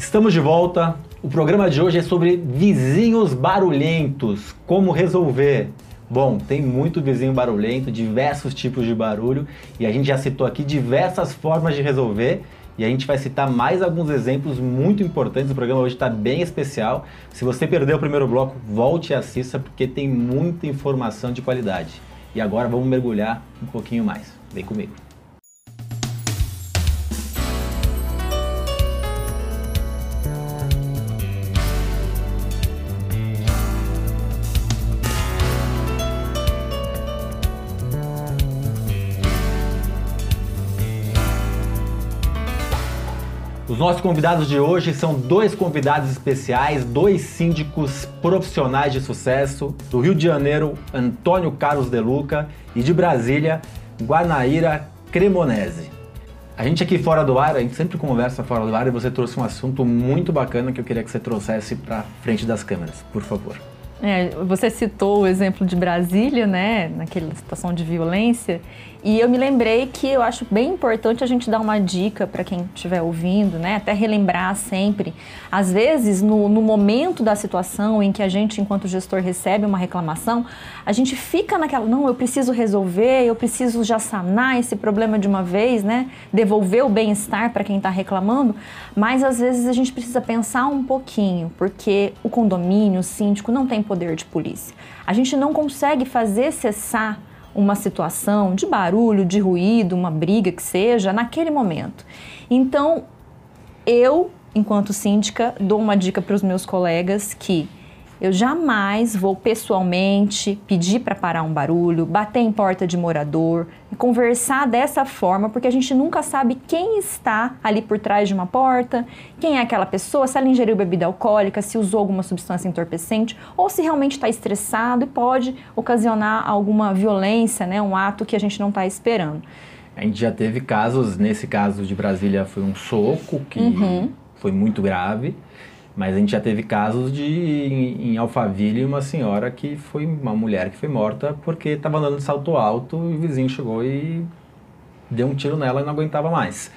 Estamos de volta. O programa de hoje é sobre vizinhos barulhentos. Como resolver? Bom, tem muito vizinho barulhento, diversos tipos de barulho e a gente já citou aqui diversas formas de resolver e a gente vai citar mais alguns exemplos muito importantes. O programa hoje está bem especial. Se você perdeu o primeiro bloco, volte e assista porque tem muita informação de qualidade. E agora vamos mergulhar um pouquinho mais. Vem comigo. Nossos convidados de hoje são dois convidados especiais, dois síndicos profissionais de sucesso. Do Rio de Janeiro, Antônio Carlos De Luca e de Brasília, Guanaíra Cremonese. A gente aqui fora do ar, a gente sempre conversa fora do ar e você trouxe um assunto muito bacana que eu queria que você trouxesse para frente das câmeras, por favor. É, você citou o exemplo de Brasília, né, naquela situação de violência, e eu me lembrei que eu acho bem importante a gente dar uma dica para quem estiver ouvindo, né? Até relembrar sempre. Às vezes, no, no, momento da situação em que a gente, enquanto gestor, recebe uma reclamação, a gente fica naquela, não, eu preciso resolver, eu preciso já sanar esse problema de uma vez, né? Devolver o bem-estar para quem está reclamando. Mas às vezes a gente precisa pensar um pouquinho, porque o condomínio, o síndico, não tem poder de polícia. A gente não consegue fazer cessar uma situação de barulho, de ruído, uma briga que seja, naquele momento. Então, eu, enquanto síndica, dou uma dica para os meus colegas que eu jamais vou pessoalmente pedir para parar um barulho, bater em porta de morador, conversar dessa forma, porque a gente nunca sabe quem está ali por trás de uma porta, quem é aquela pessoa, se ela ingeriu bebida alcoólica, se usou alguma substância entorpecente, ou se realmente está estressado e pode ocasionar alguma violência, né, um ato que a gente não está esperando. A gente já teve casos, nesse caso de Brasília foi um soco que uhum. foi muito grave. Mas a gente já teve casos de, em, em Alphaville, uma senhora que foi, uma mulher que foi morta porque estava andando de salto alto e o vizinho chegou e deu um tiro nela e não aguentava mais.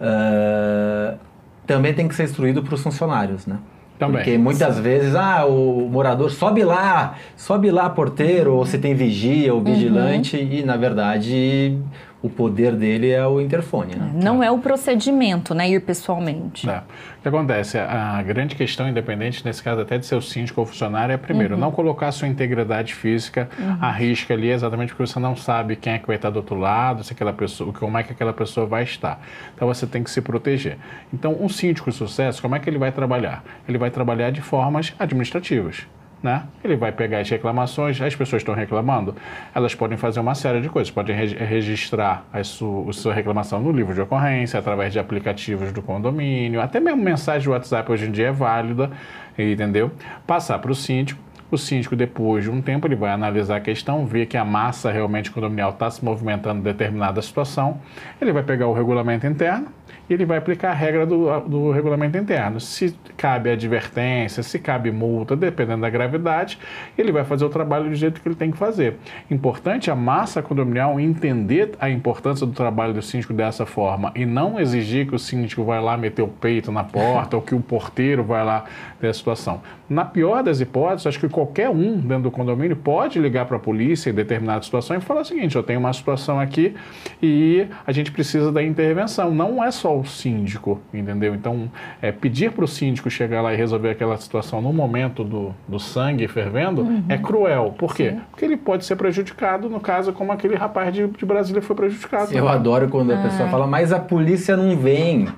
Uh, também tem que ser instruído para os funcionários, né? Também. Porque muitas vezes, ah, o morador sobe lá, sobe lá porteiro, ou se tem vigia ou vigilante, uhum. e na verdade o poder dele é o interfone. Né? Não é o procedimento, né? Ir pessoalmente. É. O que acontece? A grande questão, independente, nesse caso até de ser o síndico ou funcionário, é primeiro, uhum. não colocar a sua integridade física uhum. à risca ali, exatamente porque você não sabe quem é que vai estar do outro lado, se aquela pessoa, como é que aquela pessoa vai estar. Então você tem que se proteger. Então, um síndico de sucesso, como é que ele vai trabalhar? Ele vai trabalhar de formas administrativas. Né? Ele vai pegar as reclamações, as pessoas estão reclamando, elas podem fazer uma série de coisas, podem re registrar a sua, a sua, reclamação no livro de ocorrência, através de aplicativos do condomínio, até mesmo mensagem de WhatsApp hoje em dia é válida, entendeu? Passar para o síndico, o síndico, depois de um tempo, ele vai analisar a questão, ver que a massa realmente condominial está se movimentando em determinada situação, ele vai pegar o regulamento interno, ele vai aplicar a regra do, do regulamento interno. Se cabe advertência, se cabe multa, dependendo da gravidade, ele vai fazer o trabalho do jeito que ele tem que fazer. Importante a massa condominial entender a importância do trabalho do síndico dessa forma e não exigir que o síndico vai lá meter o peito na porta ou que o porteiro vai lá ter a situação. Na pior das hipóteses, acho que qualquer um dentro do condomínio pode ligar para a polícia em determinada situação e falar o seguinte: eu tenho uma situação aqui e a gente precisa da intervenção. Não é só o síndico, entendeu? Então, é, pedir para o síndico chegar lá e resolver aquela situação no momento do, do sangue fervendo uhum. é cruel. Por quê? Sim. Porque ele pode ser prejudicado, no caso, como aquele rapaz de, de Brasília foi prejudicado. Eu adoro quando a pessoa fala, mas a polícia não vem.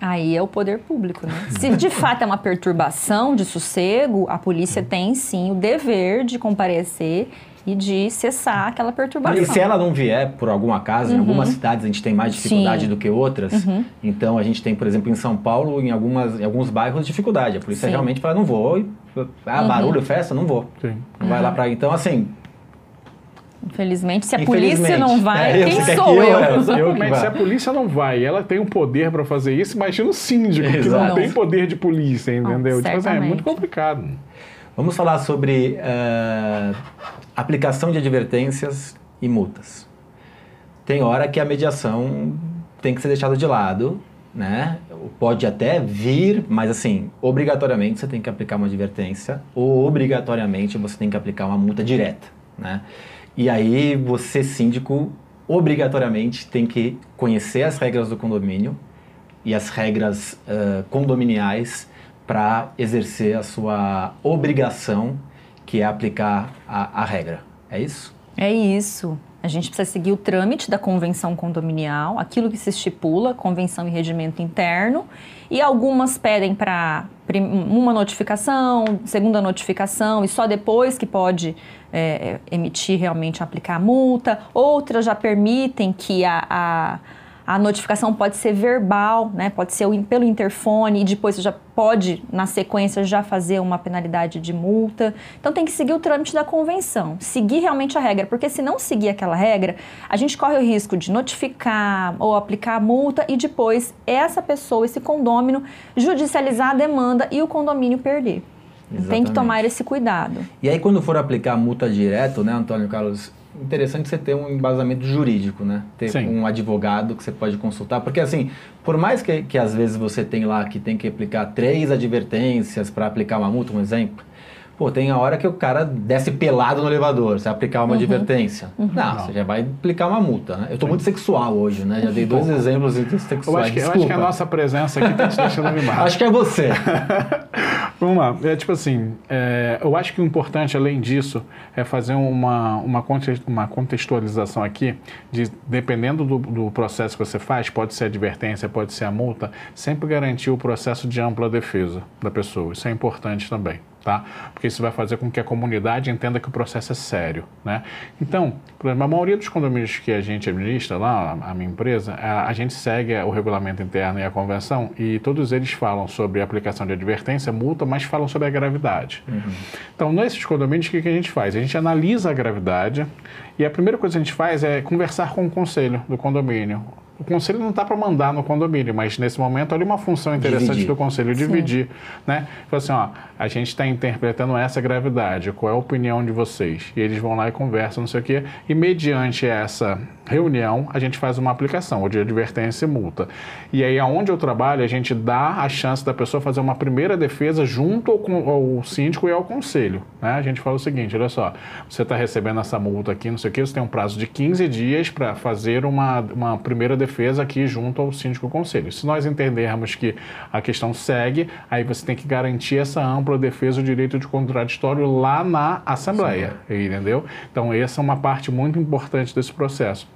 Aí é o poder público, né? Se de fato é uma perturbação de sossego, a polícia tem sim o dever de comparecer e de cessar aquela perturbação. E se ela não vier por algum acaso, uhum. em algumas cidades a gente tem mais dificuldade Sim. do que outras. Uhum. Então a gente tem, por exemplo, em São Paulo, em, algumas, em alguns bairros, dificuldade. A polícia Sim. realmente fala, não vou. E, ah, uhum. barulho, festa, não vou. Sim. Não vai lá para Então, assim, Infelizmente, se a polícia não vai, é, quem sou eu? eu? eu Mas se a polícia não vai ela tem o um poder para fazer isso, imagina o síndico, Exato. que não tem poder de polícia, entendeu? Oh, tipo assim, é muito complicado. Vamos falar sobre uh, aplicação de advertências e multas. Tem hora que a mediação tem que ser deixada de lado, né? pode até vir, mas assim, obrigatoriamente você tem que aplicar uma advertência ou obrigatoriamente você tem que aplicar uma multa direta, né? E aí você, síndico, obrigatoriamente tem que conhecer as regras do condomínio e as regras uh, condominiais para exercer a sua obrigação, que é aplicar a, a regra. É isso? É isso. A gente precisa seguir o trâmite da convenção condominial, aquilo que se estipula, convenção e regimento interno, e algumas pedem para uma notificação, segunda notificação, e só depois que pode é, emitir realmente aplicar a multa. Outras já permitem que a, a a notificação pode ser verbal, né? pode ser pelo interfone e depois você já pode, na sequência, já fazer uma penalidade de multa. Então tem que seguir o trâmite da convenção, seguir realmente a regra, porque se não seguir aquela regra, a gente corre o risco de notificar ou aplicar a multa e depois essa pessoa, esse condômino, judicializar a demanda e o condomínio perder. Exatamente. Tem que tomar esse cuidado. E aí, quando for aplicar a multa direto, né, Antônio Carlos? Interessante você ter um embasamento jurídico, né? Ter Sim. um advogado que você pode consultar. Porque, assim, por mais que, que às vezes você tem lá que tem que aplicar três advertências para aplicar uma multa, um exemplo. Pô, tem a hora que o cara desce pelado no elevador, você vai aplicar uma uhum. advertência. Uhum. Não, Não, você já vai aplicar uma multa, né? Eu estou muito sexual hoje, né? Já dei dois exemplos sexuais. Eu acho, que, eu acho que a nossa presença aqui está te deixando animado. acho que é você. Vamos lá. É tipo assim, é, eu acho que o importante, além disso, é fazer uma, uma, uma contextualização aqui, de, dependendo do, do processo que você faz, pode ser advertência, pode ser a multa, sempre garantir o processo de ampla defesa da pessoa. Isso é importante também tá? Porque isso vai fazer com que a comunidade entenda que o processo é sério, né? Então, por exemplo, a maioria dos condomínios que a gente administra lá, a minha empresa, a, a gente segue o regulamento interno e a convenção e todos eles falam sobre a aplicação de advertência, multa, mas falam sobre a gravidade. Uhum. Então, nesses condomínios, o que, que a gente faz? A gente analisa a gravidade e a primeira coisa que a gente faz é conversar com o conselho do condomínio o conselho não está para mandar no condomínio, mas nesse momento olha uma função interessante dividir. do conselho dividir, Sim. né? Tipo assim, ó, a gente está interpretando essa gravidade, qual é a opinião de vocês? E eles vão lá e conversam, não sei o quê, e mediante essa reunião a gente faz uma aplicação, ou de advertência e multa. E aí, aonde eu trabalho, a gente dá a chance da pessoa fazer uma primeira defesa junto ao, ao síndico e ao conselho, né? A gente fala o seguinte, olha só, você está recebendo essa multa aqui, não sei o quê, você tem um prazo de 15 dias para fazer uma, uma primeira defesa defesa aqui junto ao síndico conselho. Se nós entendermos que a questão segue, aí você tem que garantir essa ampla defesa do direito de contraditório lá na Assembleia, Sim. entendeu? Então, essa é uma parte muito importante desse processo.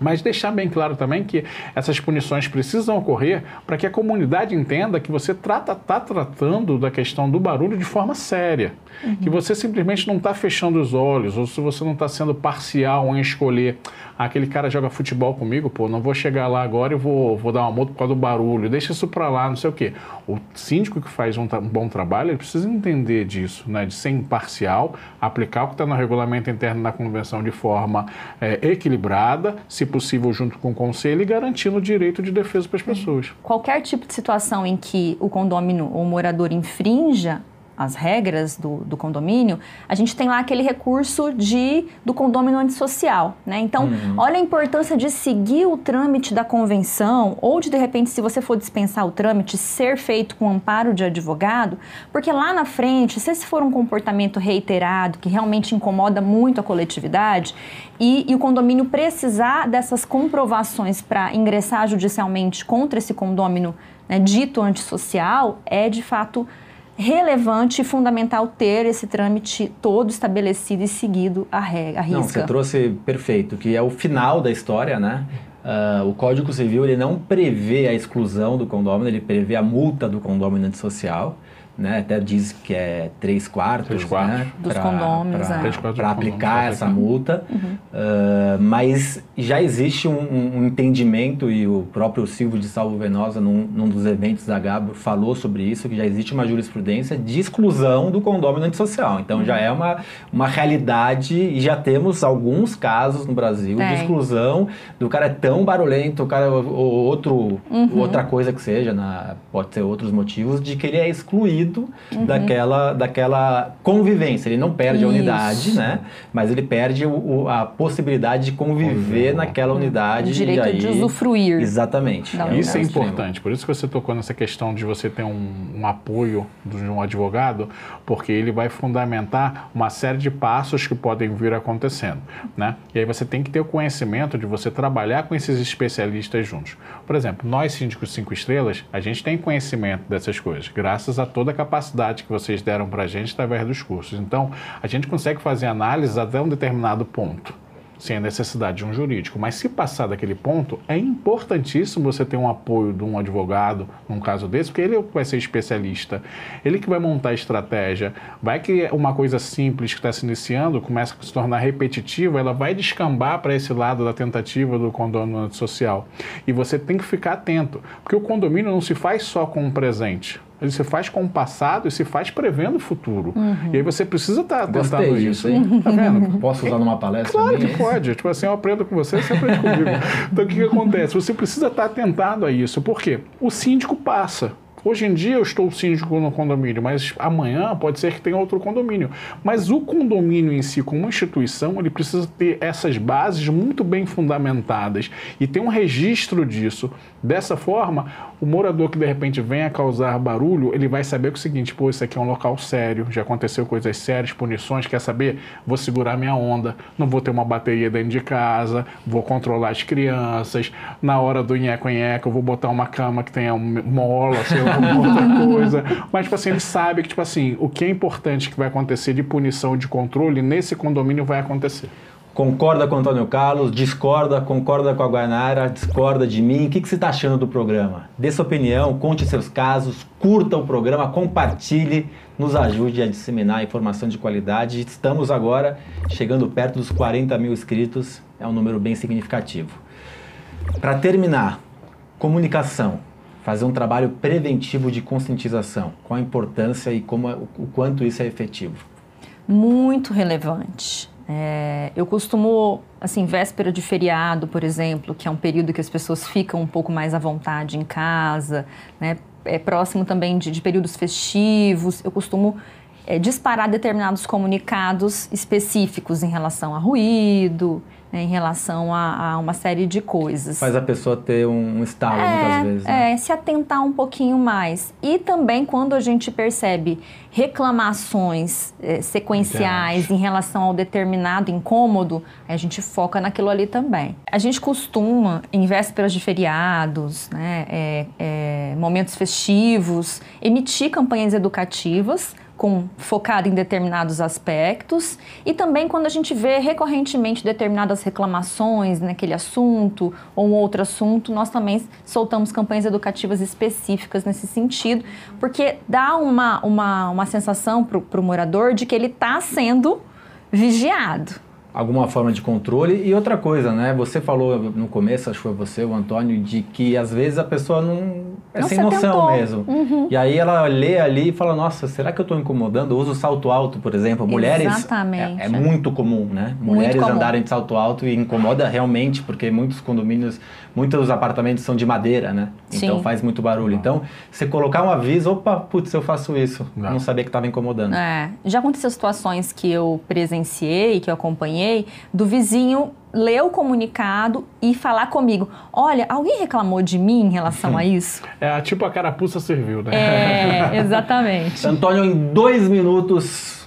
Mas deixar bem claro também que essas punições precisam ocorrer para que a comunidade entenda que você está trata, tratando da questão do barulho de forma séria. Uhum. Que você simplesmente não está fechando os olhos, ou se você não está sendo parcial em escolher aquele cara joga futebol comigo, pô, não vou chegar lá agora e vou, vou dar uma multa por causa do barulho, deixa isso para lá, não sei o quê. O síndico que faz um, um, bom trabalho, ele precisa entender disso, né, de ser imparcial, aplicar o que está no regulamento interno da convenção de forma é, equilibrada, se possível junto com o conselho e garantindo o direito de defesa para as pessoas. Qualquer tipo de situação em que o condômino ou o morador infrinja as regras do, do, condomínio, a gente tem lá aquele recurso de, do condomínio antissocial, né? Então, uhum. olha a importância de seguir o trâmite da convenção ou de, de repente, se você for dispensar o trâmite, ser feito com amparo de advogado, porque lá na frente, se esse for um comportamento reiterado, que realmente incomoda muito a coletividade, e, e o condomínio precisar dessas comprovações para ingressar judicialmente contra esse condômino né, dito antissocial, é de fato relevante e fundamental ter esse trâmite todo estabelecido e seguido a, regra, a risca. Não, você trouxe perfeito, que é o final da história, né? Uh, o Código Civil ele não prevê a exclusão do condômino, ele prevê a multa do condômino antissocial né? Até diz que é três quartos, três quartos. Né? dos pra, condôminos, para é. aplicar essa multa, uhum. uh, mas já existe um, um, entendimento e o próprio Silvio de Salvo Venosa, num, num, dos eventos da Gabro, falou sobre isso, que já existe uma jurisprudência de exclusão do condômino antissocial. Então uhum. já é uma, uma realidade e já temos alguns casos no Brasil Tem. de exclusão do cara é tão barulhento, o cara ou outro, uhum. outra coisa que seja, na, pode ter outros motivos, de que ele é excluído ruído uhum. daquela, daquela convivência. Ele não perde Isso. a unidade, né? Mas ele perde o, o, a possibilidade de conviver uhum. naquela unidade. O direito aí, de usufruir. Exatamente. É Isso é importante. Por isso que você tocou nessa questão de você ter um, um apoio de um advogado, porque ele vai fundamentar uma série de passos que podem vir acontecendo, né? E aí você tem que ter o conhecimento de você trabalhar com esses especialistas juntos. Por exemplo, nós síndicos cinco estrelas, a gente tem conhecimento dessas coisas, graças a toda a capacidade que vocês deram para a gente através dos cursos. Então, a gente consegue fazer análise até um determinado ponto sem a necessidade de um jurídico. Mas se passar daquele ponto, é importantíssimo você ter um apoio de um advogado num caso desse, porque ele vai ser especialista, ele que vai montar a estratégia. Vai que uma coisa simples que está se iniciando começa a se tornar repetitiva, ela vai descambar para esse lado da tentativa do condomínio social. E você tem que ficar atento, porque o condomínio não se faz só com um presente. Ele se faz com o passado e se faz prevendo o futuro. Uhum. E aí você precisa estar tá tentando isso. Hein? Tá vendo? Posso usar numa palestra? Claro que pode. Tipo assim, eu aprendo com você, você aprende comigo. Então o que, que acontece? Você precisa estar tá atentado a isso. Por quê? O síndico passa. Hoje em dia eu estou síndico no condomínio, mas amanhã pode ser que tenha outro condomínio. Mas o condomínio em si, como instituição, ele precisa ter essas bases muito bem fundamentadas e ter um registro disso. Dessa forma, o morador que de repente venha causar barulho, ele vai saber que é o seguinte, pô, isso aqui é um local sério, já aconteceu coisas sérias, punições, quer saber? Vou segurar minha onda, não vou ter uma bateria dentro de casa, vou controlar as crianças, na hora do nheco-nheco eu vou botar uma cama que tenha mola, sei lá, outra coisa. Mas, tipo assim, ele sabe que, tipo assim, o que é importante que vai acontecer de punição, de controle, nesse condomínio vai acontecer. Concorda com o Antônio Carlos, discorda, concorda com a Guanara, discorda de mim. O que, que você está achando do programa? Dê sua opinião, conte seus casos, curta o programa, compartilhe, nos ajude a disseminar informação de qualidade. Estamos agora chegando perto dos 40 mil inscritos, é um número bem significativo. Para terminar, comunicação fazer um trabalho preventivo de conscientização. Qual a importância e como, o quanto isso é efetivo? Muito relevante. É, eu costumo, assim, véspera de feriado, por exemplo, que é um período que as pessoas ficam um pouco mais à vontade em casa, né? É próximo também de, de períodos festivos, eu costumo é, disparar determinados comunicados específicos em relação a ruído, né, em relação a, a, uma série de coisas. Faz a pessoa ter um estalo é, muitas vezes. Né? É, se atentar um pouquinho mais. E também quando a gente percebe reclamações é, sequenciais em relação ao determinado incômodo, a gente foca naquilo ali também. A gente costuma, em vésperas de feriados, né, é momentos festivos, emitir campanhas educativas com focado em determinados aspectos. E também quando a gente vê recorrentemente determinadas reclamações naquele assunto ou um outro assunto, nós também soltamos campanhas educativas específicas nesse sentido, porque dá uma, uma, uma sensação para o morador de que ele está sendo vigiado alguma forma de controle. E outra coisa, né? Você falou no começo, acho que foi você, o Antônio, de que às vezes a pessoa não é não sem noção tentou. mesmo. Uhum. E aí ela lê ali e fala: Nossa, será que eu estou incomodando? Uso salto alto, por exemplo. Mulheres. Exatamente. É, é muito comum, né? Mulheres comum. andarem de salto alto e incomoda realmente, porque muitos condomínios, muitos apartamentos são de madeira, né? Então Sim. faz muito barulho. Então, você colocar um aviso, opa, putz, eu faço isso. Não, não sabia que estava incomodando. É. Já aconteceu situações que eu presenciei, que eu acompanhei do vizinho ler o comunicado e falar comigo: olha, alguém reclamou de mim em relação a isso? É tipo a carapuça serviu, né? É, exatamente. Antônio, em dois minutos,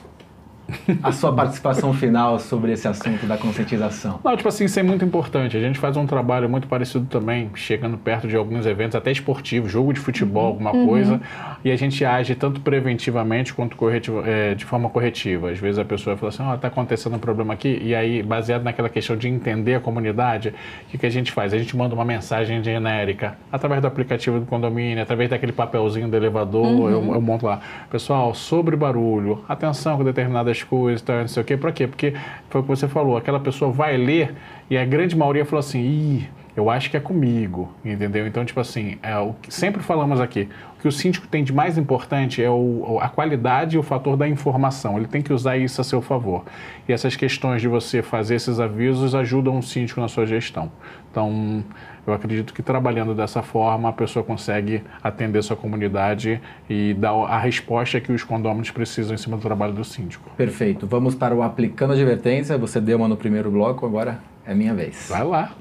a sua participação final sobre esse assunto da conscientização? Não, tipo assim, isso é muito importante. A gente faz um trabalho muito parecido também, chegando perto de alguns eventos, até esportivos, jogo de futebol, uhum. alguma uhum. coisa, e a gente age tanto preventivamente quanto corretiva, é, de forma corretiva. Às vezes a pessoa fala assim, ó, oh, tá acontecendo um problema aqui, e aí, baseado naquela questão de entender a comunidade, o que, que a gente faz? A gente manda uma mensagem genérica, através do aplicativo do condomínio, através daquele papelzinho do elevador, uhum. eu, eu monto lá. Pessoal, sobre barulho, atenção com determinadas as coisas, tá, não sei o quê. Para quê? Porque foi o que você falou, aquela pessoa vai ler e a grande maioria falou assim, ih, eu acho que é comigo, entendeu? Então, tipo assim, é o que sempre falamos aqui, o que o síndico tem de mais importante é o, a qualidade e o fator da informação. Ele tem que usar isso a seu favor. E essas questões de você fazer esses avisos ajudam o síndico na sua gestão. Então, eu acredito que trabalhando dessa forma, a pessoa consegue atender sua comunidade e dar a resposta que os condôminos precisam em cima do trabalho do síndico. Perfeito. Vamos para o aplicando advertência. Você deu uma no primeiro bloco, agora é minha vez. Vai lá.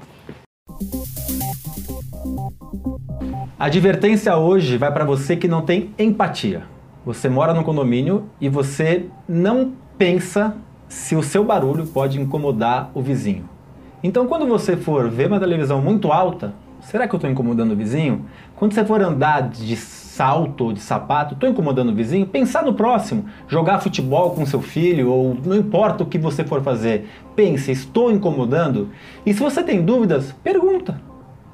A advertência hoje vai para você que não tem empatia. Você mora num condomínio e você não pensa se o seu barulho pode incomodar o vizinho. Então, quando você for ver uma televisão muito alta, será que eu estou incomodando o vizinho? Quando você for andar de salto ou de sapato, estou incomodando o vizinho? Pensar no próximo, jogar futebol com seu filho ou não importa o que você for fazer, pense, estou incomodando? E se você tem dúvidas, pergunta.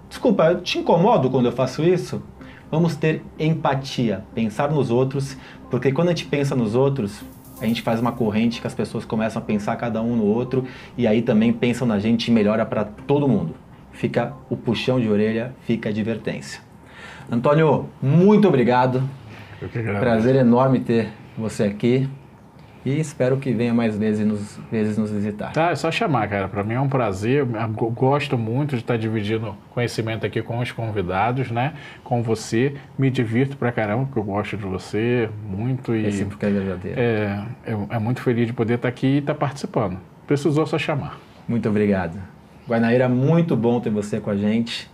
Desculpa, eu te incomodo quando eu faço isso? Vamos ter empatia, pensar nos outros, porque quando a gente pensa nos outros, a gente faz uma corrente que as pessoas começam a pensar cada um no outro e aí também pensam na gente e melhora para todo mundo. Fica o puxão de orelha, fica a advertência. Antônio, muito obrigado. Prazer enorme ter você aqui. E espero que venha mais vezes nos, vezes nos visitar. Tá, é só chamar, cara. Para mim é um prazer. Eu gosto muito de estar dividindo conhecimento aqui com os convidados, né? Com você. Me divirto pra caramba, porque eu gosto de você muito. E é sempre que é verdadeiro. É, é, é muito feliz de poder estar aqui e estar participando. Precisou só chamar. Muito obrigado. Guanaíra, muito bom ter você com a gente.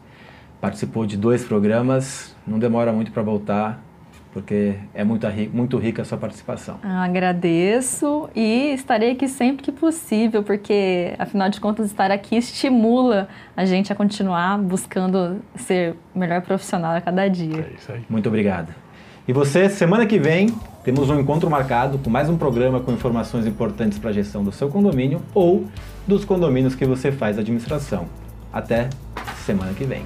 Participou de dois programas. Não demora muito para voltar porque é muito, muito rica a sua participação. Ah, agradeço e estarei aqui sempre que possível, porque afinal de contas estar aqui estimula a gente a continuar buscando ser melhor profissional a cada dia. É isso aí. Muito obrigado. E você, semana que vem, temos um encontro marcado com mais um programa com informações importantes para a gestão do seu condomínio ou dos condomínios que você faz administração. Até semana que vem.